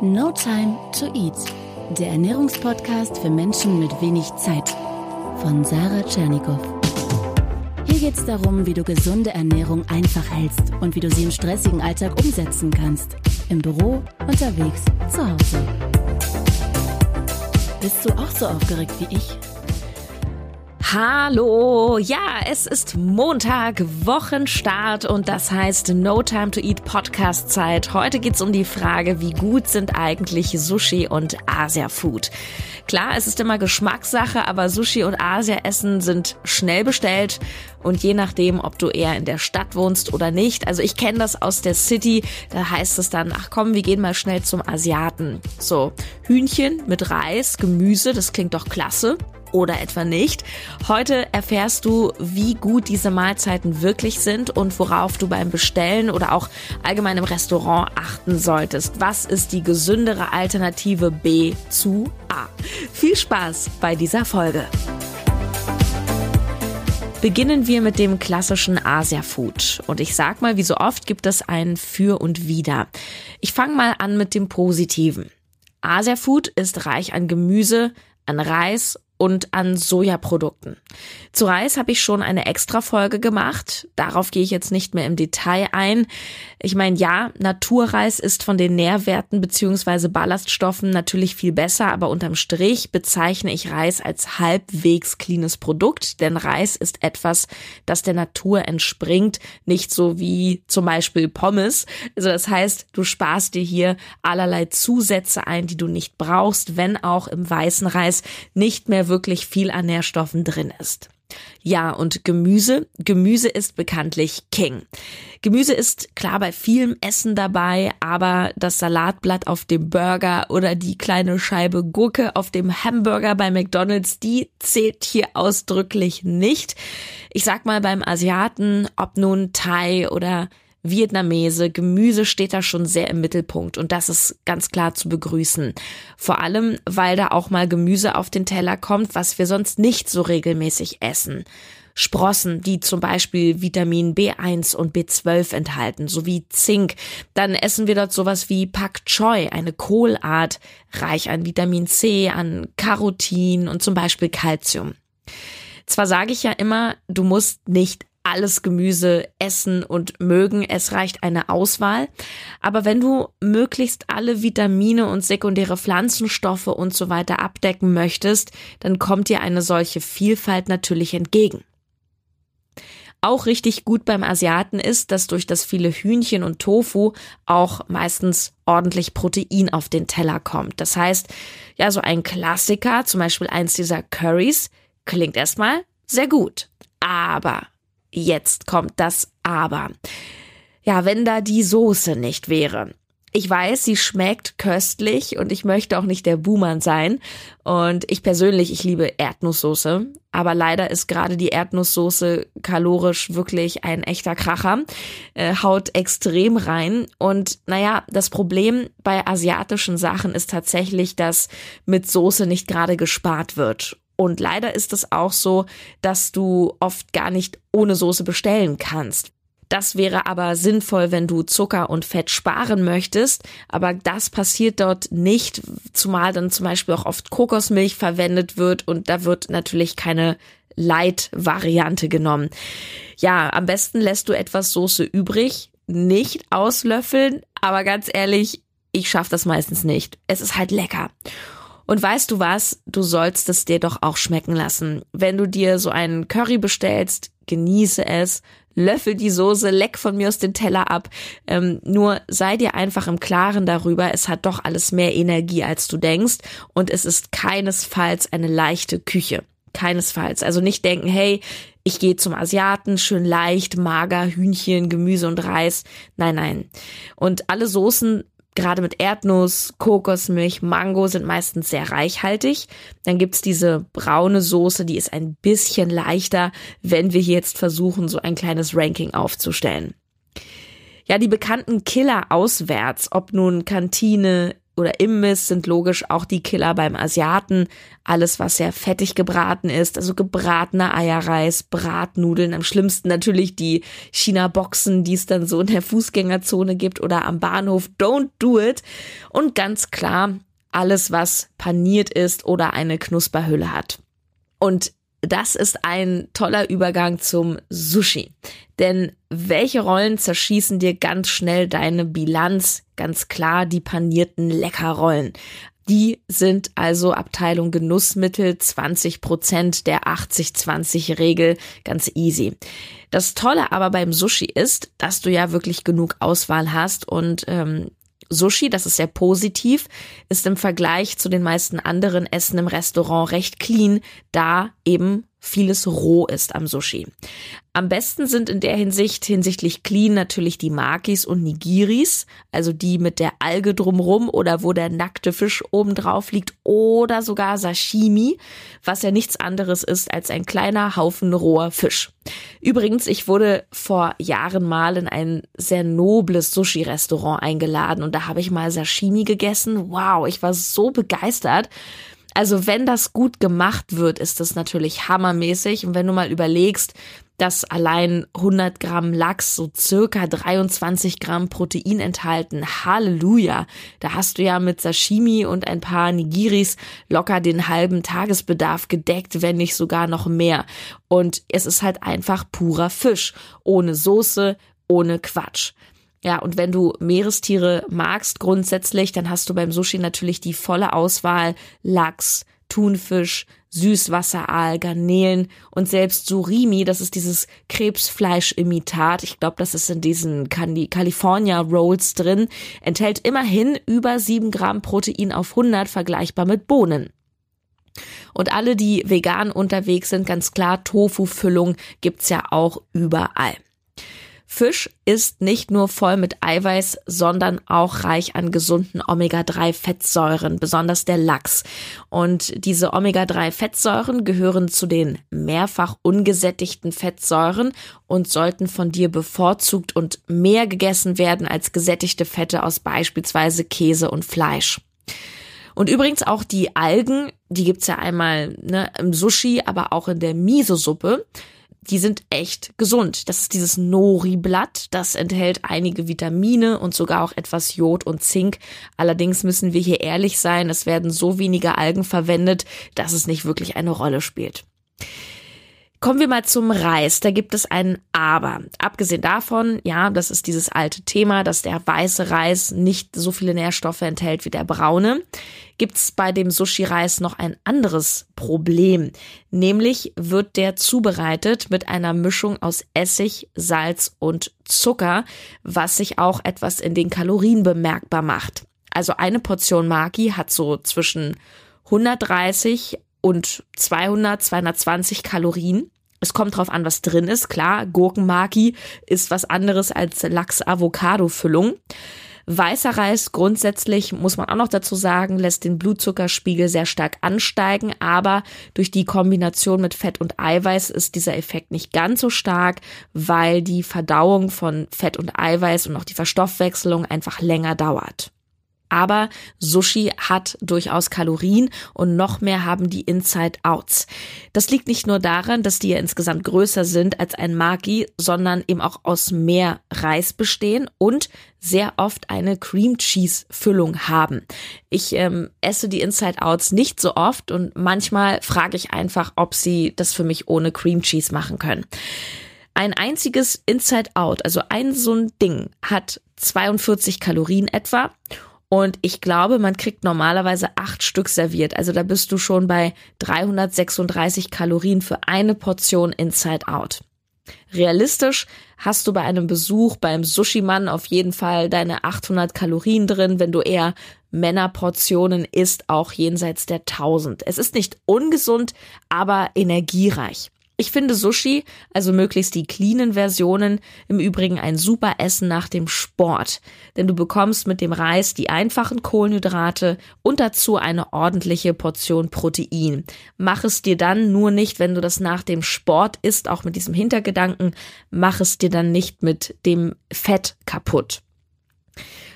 No Time to Eat, der Ernährungspodcast für Menschen mit wenig Zeit von Sarah Tschernikow. Hier geht es darum, wie du gesunde Ernährung einfach hältst und wie du sie im stressigen Alltag umsetzen kannst. Im Büro, unterwegs, zu Hause. Bist du auch so aufgeregt wie ich? Hallo, ja, es ist Montag, Wochenstart und das heißt No Time to Eat Podcast Zeit. Heute geht's um die Frage, wie gut sind eigentlich Sushi und Asia Food? Klar, es ist immer Geschmackssache, aber Sushi und Asia Essen sind schnell bestellt und je nachdem, ob du eher in der Stadt wohnst oder nicht. Also ich kenne das aus der City, da heißt es dann, ach komm, wir gehen mal schnell zum Asiaten. So, Hühnchen mit Reis, Gemüse, das klingt doch klasse oder etwa nicht. Heute erfährst du, wie gut diese Mahlzeiten wirklich sind und worauf du beim Bestellen oder auch allgemein im Restaurant achten solltest. Was ist die gesündere Alternative B zu A? Viel Spaß bei dieser Folge. Beginnen wir mit dem klassischen Asia-Food. Und ich sag mal, wie so oft gibt es ein Für und Wider. Ich fange mal an mit dem Positiven. Asia-Food ist reich an Gemüse, an Reis und an Sojaprodukten. Zu Reis habe ich schon eine extra Folge gemacht. Darauf gehe ich jetzt nicht mehr im Detail ein. Ich meine, ja, Naturreis ist von den Nährwerten beziehungsweise Ballaststoffen natürlich viel besser, aber unterm Strich bezeichne ich Reis als halbwegs cleanes Produkt, denn Reis ist etwas, das der Natur entspringt, nicht so wie zum Beispiel Pommes. Also das heißt, du sparst dir hier allerlei Zusätze ein, die du nicht brauchst, wenn auch im weißen Reis nicht mehr wirklich viel an Nährstoffen drin ist. Ja, und Gemüse. Gemüse ist bekanntlich King. Gemüse ist klar bei vielem Essen dabei, aber das Salatblatt auf dem Burger oder die kleine Scheibe Gurke auf dem Hamburger bei McDonald's, die zählt hier ausdrücklich nicht. Ich sag mal beim Asiaten, ob nun Thai oder Vietnamese, Gemüse steht da schon sehr im Mittelpunkt und das ist ganz klar zu begrüßen. Vor allem, weil da auch mal Gemüse auf den Teller kommt, was wir sonst nicht so regelmäßig essen. Sprossen, die zum Beispiel Vitamin B1 und B12 enthalten, sowie Zink. Dann essen wir dort sowas wie Pak Choi, eine Kohlart, reich an Vitamin C, an Carotin und zum Beispiel Calcium. Zwar sage ich ja immer, du musst nicht alles Gemüse essen und mögen. Es reicht eine Auswahl. Aber wenn du möglichst alle Vitamine und sekundäre Pflanzenstoffe und so weiter abdecken möchtest, dann kommt dir eine solche Vielfalt natürlich entgegen. Auch richtig gut beim Asiaten ist, dass durch das viele Hühnchen und Tofu auch meistens ordentlich Protein auf den Teller kommt. Das heißt, ja, so ein Klassiker, zum Beispiel eins dieser Curries, klingt erstmal sehr gut. Aber Jetzt kommt das Aber. Ja, wenn da die Soße nicht wäre. Ich weiß, sie schmeckt köstlich und ich möchte auch nicht der Buhmann sein. Und ich persönlich, ich liebe Erdnusssoße. Aber leider ist gerade die Erdnusssoße kalorisch wirklich ein echter Kracher. Äh, haut extrem rein. Und naja, das Problem bei asiatischen Sachen ist tatsächlich, dass mit Soße nicht gerade gespart wird. Und leider ist es auch so, dass du oft gar nicht ohne Soße bestellen kannst. Das wäre aber sinnvoll, wenn du Zucker und Fett sparen möchtest. Aber das passiert dort nicht, zumal dann zum Beispiel auch oft Kokosmilch verwendet wird und da wird natürlich keine Light-Variante genommen. Ja, am besten lässt du etwas Soße übrig, nicht auslöffeln, aber ganz ehrlich, ich schaffe das meistens nicht. Es ist halt lecker. Und weißt du was? Du sollst es dir doch auch schmecken lassen. Wenn du dir so einen Curry bestellst, genieße es, löffel die Soße, leck von mir aus den Teller ab. Ähm, nur sei dir einfach im Klaren darüber, es hat doch alles mehr Energie, als du denkst. Und es ist keinesfalls eine leichte Küche. Keinesfalls. Also nicht denken, hey, ich gehe zum Asiaten, schön leicht, mager, Hühnchen, Gemüse und Reis. Nein, nein. Und alle Soßen Gerade mit Erdnuss, Kokosmilch, Mango sind meistens sehr reichhaltig. Dann gibt's diese braune Soße, die ist ein bisschen leichter, wenn wir hier jetzt versuchen, so ein kleines Ranking aufzustellen. Ja, die bekannten Killer auswärts, ob nun Kantine, oder Imbiss sind logisch auch die Killer beim Asiaten. Alles, was sehr fettig gebraten ist, also gebratener Eierreis, Bratnudeln, am schlimmsten natürlich die China-Boxen, die es dann so in der Fußgängerzone gibt oder am Bahnhof. Don't do it. Und ganz klar, alles, was paniert ist oder eine Knusperhülle hat. Und das ist ein toller Übergang zum Sushi. Denn welche Rollen zerschießen dir ganz schnell deine Bilanz? Ganz klar die panierten Leckerrollen. Die sind also Abteilung Genussmittel 20 Prozent der 80-20 Regel. Ganz easy. Das Tolle aber beim Sushi ist, dass du ja wirklich genug Auswahl hast und ähm, Sushi, das ist sehr positiv, ist im Vergleich zu den meisten anderen Essen im Restaurant recht clean, da eben vieles roh ist am Sushi. Am besten sind in der Hinsicht hinsichtlich clean natürlich die Makis und Nigiris, also die mit der Alge drumrum oder wo der nackte Fisch oben drauf liegt oder sogar Sashimi, was ja nichts anderes ist als ein kleiner Haufen roher Fisch. Übrigens, ich wurde vor Jahren mal in ein sehr nobles Sushi-Restaurant eingeladen und da habe ich mal Sashimi gegessen. Wow, ich war so begeistert. Also wenn das gut gemacht wird, ist das natürlich hammermäßig. Und wenn du mal überlegst, dass allein 100 Gramm Lachs so circa 23 Gramm Protein enthalten. Halleluja! Da hast du ja mit Sashimi und ein paar Nigiris locker den halben Tagesbedarf gedeckt, wenn nicht sogar noch mehr. Und es ist halt einfach purer Fisch. Ohne Soße, ohne Quatsch. Ja, und wenn du Meerestiere magst grundsätzlich, dann hast du beim Sushi natürlich die volle Auswahl Lachs, Thunfisch, Süßwasseraal, Garnelen und selbst Surimi, das ist dieses Krebsfleischimitat, ich glaube, das ist in diesen California Rolls drin, enthält immerhin über sieben Gramm Protein auf 100, vergleichbar mit Bohnen. Und alle, die vegan unterwegs sind, ganz klar, Tofu-Füllung gibt's ja auch überall. Fisch ist nicht nur voll mit Eiweiß, sondern auch reich an gesunden Omega-3-Fettsäuren, besonders der Lachs. Und diese Omega-3-Fettsäuren gehören zu den mehrfach ungesättigten Fettsäuren und sollten von dir bevorzugt und mehr gegessen werden als gesättigte Fette aus beispielsweise Käse und Fleisch. Und übrigens auch die Algen, die gibt's ja einmal ne, im Sushi, aber auch in der Miso-Suppe die sind echt gesund. Das ist dieses Nori-Blatt. Das enthält einige Vitamine und sogar auch etwas Jod und Zink. Allerdings müssen wir hier ehrlich sein, es werden so wenige Algen verwendet, dass es nicht wirklich eine Rolle spielt. Kommen wir mal zum Reis. Da gibt es ein Aber. Abgesehen davon, ja, das ist dieses alte Thema, dass der weiße Reis nicht so viele Nährstoffe enthält wie der braune, gibt es bei dem Sushi-Reis noch ein anderes Problem. Nämlich wird der zubereitet mit einer Mischung aus Essig, Salz und Zucker, was sich auch etwas in den Kalorien bemerkbar macht. Also eine Portion Maki hat so zwischen 130 und 200, 220 Kalorien. Es kommt drauf an, was drin ist. Klar, Gurkenmaki ist was anderes als Lachs-Avocado-Füllung. Weißer Reis grundsätzlich, muss man auch noch dazu sagen, lässt den Blutzuckerspiegel sehr stark ansteigen, aber durch die Kombination mit Fett und Eiweiß ist dieser Effekt nicht ganz so stark, weil die Verdauung von Fett und Eiweiß und auch die Verstoffwechselung einfach länger dauert. Aber Sushi hat durchaus Kalorien und noch mehr haben die Inside Outs. Das liegt nicht nur daran, dass die ja insgesamt größer sind als ein Maki, sondern eben auch aus mehr Reis bestehen und sehr oft eine Cream Cheese Füllung haben. Ich ähm, esse die Inside Outs nicht so oft und manchmal frage ich einfach, ob sie das für mich ohne Cream Cheese machen können. Ein einziges Inside Out, also ein so ein Ding, hat 42 Kalorien etwa und ich glaube, man kriegt normalerweise acht Stück serviert. Also da bist du schon bei 336 Kalorien für eine Portion Inside Out. Realistisch hast du bei einem Besuch beim Sushi-Mann auf jeden Fall deine 800 Kalorien drin, wenn du eher Männerportionen isst, auch jenseits der 1000. Es ist nicht ungesund, aber energiereich. Ich finde Sushi, also möglichst die cleanen Versionen, im Übrigen ein super Essen nach dem Sport. Denn du bekommst mit dem Reis die einfachen Kohlenhydrate und dazu eine ordentliche Portion Protein. Mach es dir dann nur nicht, wenn du das nach dem Sport isst, auch mit diesem Hintergedanken, mach es dir dann nicht mit dem Fett kaputt.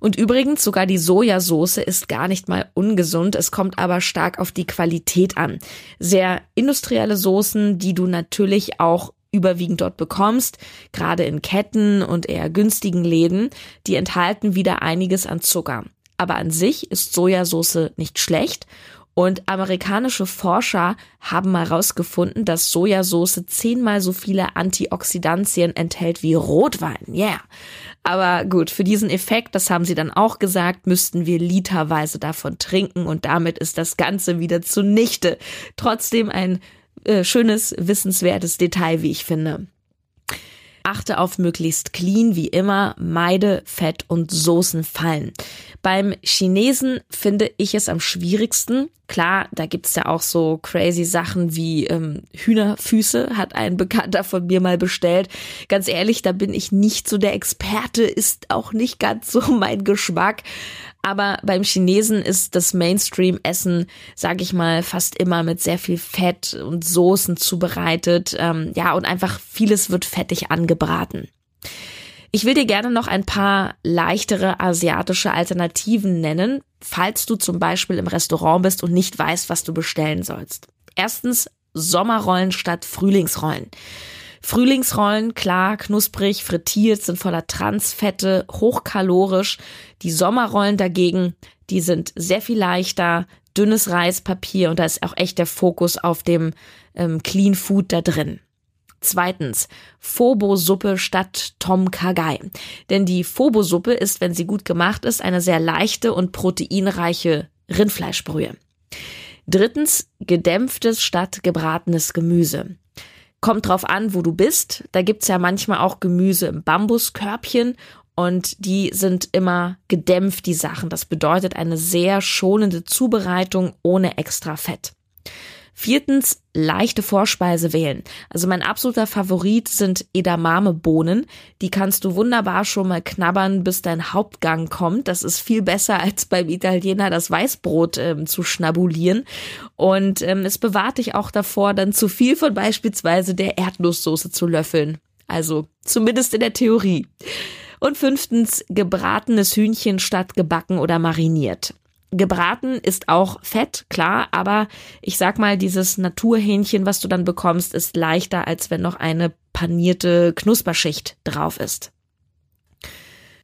Und übrigens, sogar die Sojasauce ist gar nicht mal ungesund. Es kommt aber stark auf die Qualität an. Sehr industrielle Soßen, die du natürlich auch überwiegend dort bekommst, gerade in Ketten und eher günstigen Läden, die enthalten wieder einiges an Zucker. Aber an sich ist Sojasauce nicht schlecht und amerikanische Forscher haben mal herausgefunden, dass Sojasauce zehnmal so viele Antioxidantien enthält wie Rotwein. Yeah. Aber gut, für diesen Effekt, das haben sie dann auch gesagt, müssten wir literweise davon trinken und damit ist das Ganze wieder zunichte. Trotzdem ein äh, schönes, wissenswertes Detail, wie ich finde. Achte auf möglichst clean, wie immer, meide Fett und Soßenfallen. Beim Chinesen finde ich es am schwierigsten. Klar, da gibt's ja auch so crazy Sachen wie ähm, Hühnerfüße, hat ein Bekannter von mir mal bestellt. Ganz ehrlich, da bin ich nicht so der Experte, ist auch nicht ganz so mein Geschmack. Aber beim Chinesen ist das Mainstream-Essen, sage ich mal, fast immer mit sehr viel Fett und Soßen zubereitet. Ähm, ja, und einfach vieles wird fettig angebraten. Ich will dir gerne noch ein paar leichtere asiatische Alternativen nennen, falls du zum Beispiel im Restaurant bist und nicht weißt, was du bestellen sollst. Erstens Sommerrollen statt Frühlingsrollen. Frühlingsrollen, klar, knusprig, frittiert, sind voller Transfette, hochkalorisch. Die Sommerrollen dagegen, die sind sehr viel leichter, dünnes Reispapier und da ist auch echt der Fokus auf dem ähm, Clean Food da drin. Zweitens, Phobo-Suppe statt Tom Kagai. Denn die Phobo-Suppe ist, wenn sie gut gemacht ist, eine sehr leichte und proteinreiche Rindfleischbrühe. Drittens, gedämpftes statt gebratenes Gemüse. Kommt drauf an, wo du bist. Da gibt's ja manchmal auch Gemüse im Bambuskörbchen und die sind immer gedämpft, die Sachen. Das bedeutet eine sehr schonende Zubereitung ohne extra Fett. Viertens, leichte Vorspeise wählen. Also mein absoluter Favorit sind Edamame-Bohnen. Die kannst du wunderbar schon mal knabbern, bis dein Hauptgang kommt. Das ist viel besser als beim Italiener das Weißbrot ähm, zu schnabulieren. Und ähm, es bewahrt dich auch davor, dann zu viel von beispielsweise der Erdnusssoße zu löffeln. Also zumindest in der Theorie. Und fünftens, gebratenes Hühnchen statt gebacken oder mariniert. Gebraten ist auch Fett, klar, aber ich sag mal, dieses Naturhähnchen, was du dann bekommst, ist leichter, als wenn noch eine panierte Knusperschicht drauf ist.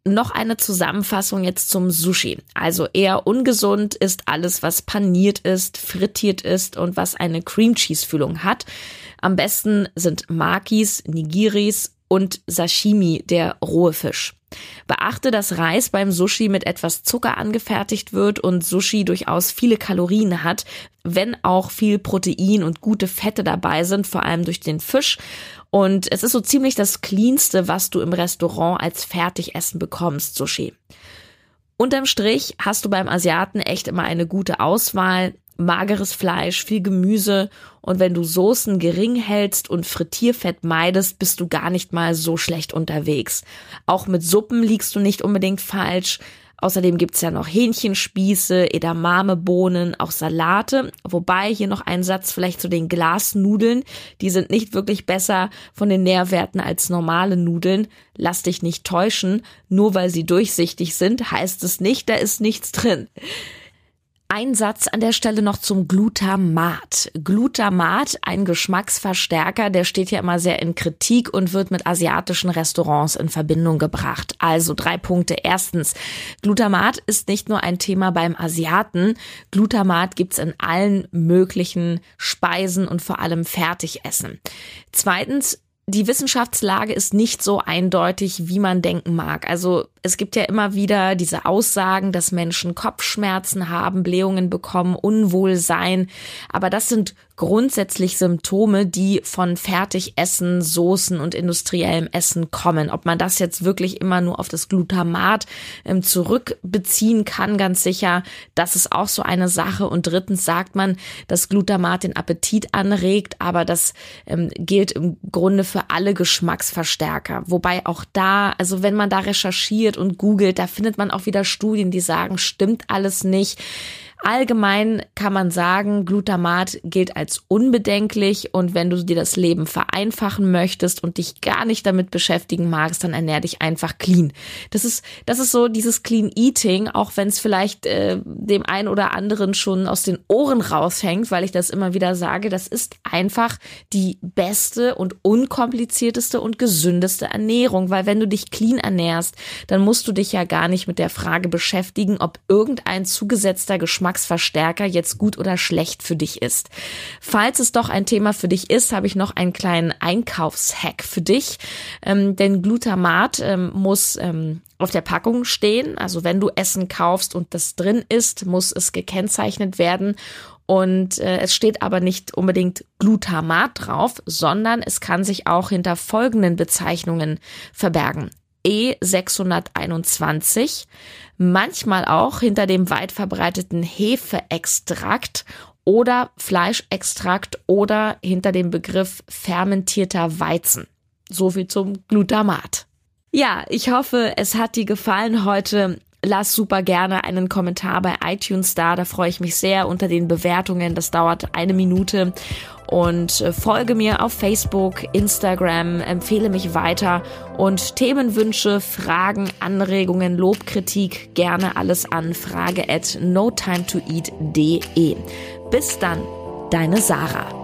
Noch eine Zusammenfassung jetzt zum Sushi. Also eher ungesund ist alles, was paniert ist, frittiert ist und was eine Cream Cheese Füllung hat. Am besten sind Makis, Nigiris und Sashimi, der rohe Fisch. Beachte, dass Reis beim Sushi mit etwas Zucker angefertigt wird und Sushi durchaus viele Kalorien hat, wenn auch viel Protein und gute Fette dabei sind, vor allem durch den Fisch. Und es ist so ziemlich das cleanste, was du im Restaurant als Fertigessen bekommst, Sushi. Unterm Strich hast du beim Asiaten echt immer eine gute Auswahl mageres Fleisch, viel Gemüse und wenn du Soßen gering hältst und Frittierfett meidest, bist du gar nicht mal so schlecht unterwegs. Auch mit Suppen liegst du nicht unbedingt falsch. Außerdem gibt's ja noch Hähnchenspieße, Edamamebohnen, auch Salate. Wobei hier noch ein Satz vielleicht zu den Glasnudeln. Die sind nicht wirklich besser von den Nährwerten als normale Nudeln. Lass dich nicht täuschen. Nur weil sie durchsichtig sind, heißt es nicht, da ist nichts drin. Ein Satz an der Stelle noch zum Glutamat. Glutamat, ein Geschmacksverstärker, der steht ja immer sehr in Kritik und wird mit asiatischen Restaurants in Verbindung gebracht. Also drei Punkte. Erstens, Glutamat ist nicht nur ein Thema beim Asiaten. Glutamat gibt's in allen möglichen Speisen und vor allem Fertigessen. Zweitens, die Wissenschaftslage ist nicht so eindeutig, wie man denken mag. Also es gibt ja immer wieder diese Aussagen, dass Menschen Kopfschmerzen haben, Blähungen bekommen, Unwohlsein. Aber das sind grundsätzlich Symptome, die von Fertigessen, Soßen und industriellem Essen kommen. Ob man das jetzt wirklich immer nur auf das Glutamat ähm, zurückbeziehen kann, ganz sicher, das ist auch so eine Sache. Und drittens sagt man, dass Glutamat den Appetit anregt, aber das ähm, gilt im Grunde für alle Geschmacksverstärker. Wobei auch da, also wenn man da recherchiert und googelt, da findet man auch wieder Studien, die sagen, stimmt alles nicht. Allgemein kann man sagen, Glutamat gilt als unbedenklich und wenn du dir das Leben vereinfachen möchtest und dich gar nicht damit beschäftigen magst, dann ernähr dich einfach clean. Das ist, das ist so dieses Clean Eating, auch wenn es vielleicht äh, dem einen oder anderen schon aus den Ohren raushängt, weil ich das immer wieder sage, das ist einfach die beste und unkomplizierteste und gesündeste Ernährung, weil wenn du dich clean ernährst, dann musst du dich ja gar nicht mit der Frage beschäftigen, ob irgendein zugesetzter Geschmack Geschmacksverstärker jetzt gut oder schlecht für dich ist. Falls es doch ein Thema für dich ist, habe ich noch einen kleinen Einkaufshack für dich. Ähm, denn Glutamat ähm, muss ähm, auf der Packung stehen. Also wenn du Essen kaufst und das drin ist, muss es gekennzeichnet werden. Und äh, es steht aber nicht unbedingt Glutamat drauf, sondern es kann sich auch hinter folgenden Bezeichnungen verbergen. E621, manchmal auch hinter dem weit verbreiteten Hefeextrakt oder Fleischextrakt oder hinter dem Begriff fermentierter Weizen. So viel zum Glutamat. Ja, ich hoffe, es hat dir gefallen heute. Lass super gerne einen Kommentar bei iTunes da, da freue ich mich sehr unter den Bewertungen. Das dauert eine Minute und äh, folge mir auf Facebook, Instagram, empfehle mich weiter und Themenwünsche, Fragen, Anregungen, Lobkritik gerne alles an frage at notimetoeat.de. Bis dann, deine Sarah.